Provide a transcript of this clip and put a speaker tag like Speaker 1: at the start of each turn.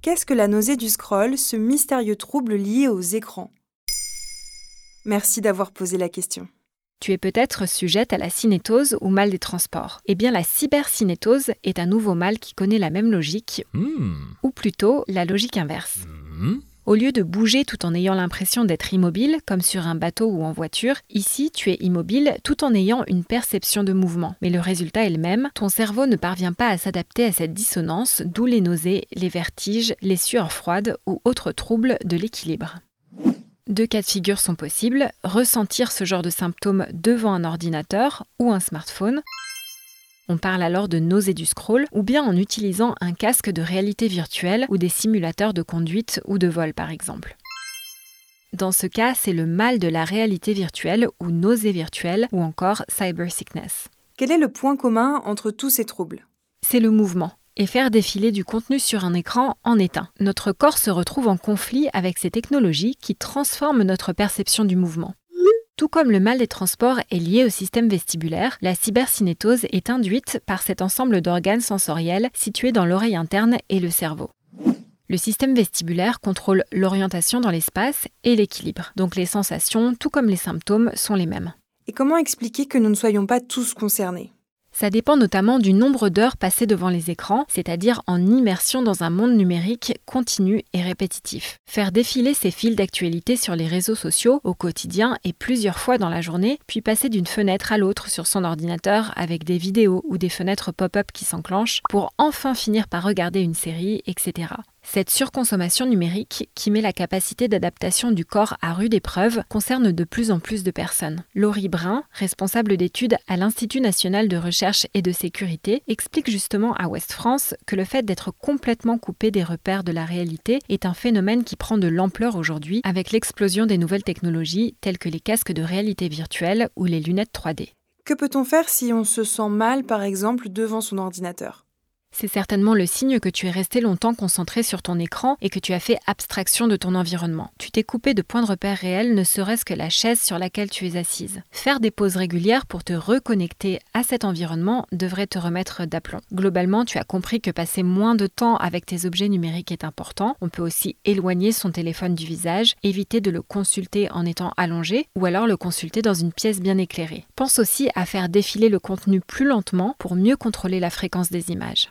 Speaker 1: Qu'est-ce que la nausée du scroll, ce mystérieux trouble lié aux écrans? Merci d'avoir posé la question.
Speaker 2: Tu es peut-être sujette à la cinétose ou mal des transports. Eh bien, la cybercinétose est un nouveau mal qui connaît la même logique, ou plutôt la logique inverse. Au lieu de bouger tout en ayant l'impression d'être immobile, comme sur un bateau ou en voiture, ici tu es immobile tout en ayant une perception de mouvement. Mais le résultat est le même, ton cerveau ne parvient pas à s'adapter à cette dissonance, d'où les nausées, les vertiges, les sueurs froides ou autres troubles de l'équilibre. Deux cas de figure sont possibles, ressentir ce genre de symptômes devant un ordinateur ou un smartphone. On parle alors de nausée du scroll ou bien en utilisant un casque de réalité virtuelle ou des simulateurs de conduite ou de vol par exemple. Dans ce cas, c'est le mal de la réalité virtuelle ou nausée virtuelle ou encore cyber sickness.
Speaker 1: Quel est le point commun entre tous ces troubles?
Speaker 2: C'est le mouvement. Et faire défiler du contenu sur un écran en est un. Notre corps se retrouve en conflit avec ces technologies qui transforment notre perception du mouvement. Tout comme le mal des transports est lié au système vestibulaire, la cybercinétose est induite par cet ensemble d'organes sensoriels situés dans l'oreille interne et le cerveau. Le système vestibulaire contrôle l'orientation dans l'espace et l'équilibre, donc les sensations, tout comme les symptômes, sont les mêmes.
Speaker 1: Et comment expliquer que nous ne soyons pas tous concernés?
Speaker 2: Ça dépend notamment du nombre d'heures passées devant les écrans, c'est-à-dire en immersion dans un monde numérique continu et répétitif. Faire défiler ses fils d'actualité sur les réseaux sociaux au quotidien et plusieurs fois dans la journée, puis passer d'une fenêtre à l'autre sur son ordinateur avec des vidéos ou des fenêtres pop-up qui s'enclenchent pour enfin finir par regarder une série, etc. Cette surconsommation numérique, qui met la capacité d'adaptation du corps à rude épreuve, concerne de plus en plus de personnes. Laurie Brun, responsable d'études à l'Institut national de recherche et de sécurité, explique justement à Ouest France que le fait d'être complètement coupé des repères de la réalité est un phénomène qui prend de l'ampleur aujourd'hui avec l'explosion des nouvelles technologies telles que les casques de réalité virtuelle ou les lunettes 3D.
Speaker 1: Que peut-on faire si on se sent mal, par exemple, devant son ordinateur?
Speaker 2: C'est certainement le signe que tu es resté longtemps concentré sur ton écran et que tu as fait abstraction de ton environnement. Tu t'es coupé de points de repère réels, ne serait-ce que la chaise sur laquelle tu es assise. Faire des pauses régulières pour te reconnecter à cet environnement devrait te remettre d'aplomb. Globalement, tu as compris que passer moins de temps avec tes objets numériques est important. On peut aussi éloigner son téléphone du visage, éviter de le consulter en étant allongé ou alors le consulter dans une pièce bien éclairée. Pense aussi à faire défiler le contenu plus lentement pour mieux contrôler la fréquence des images.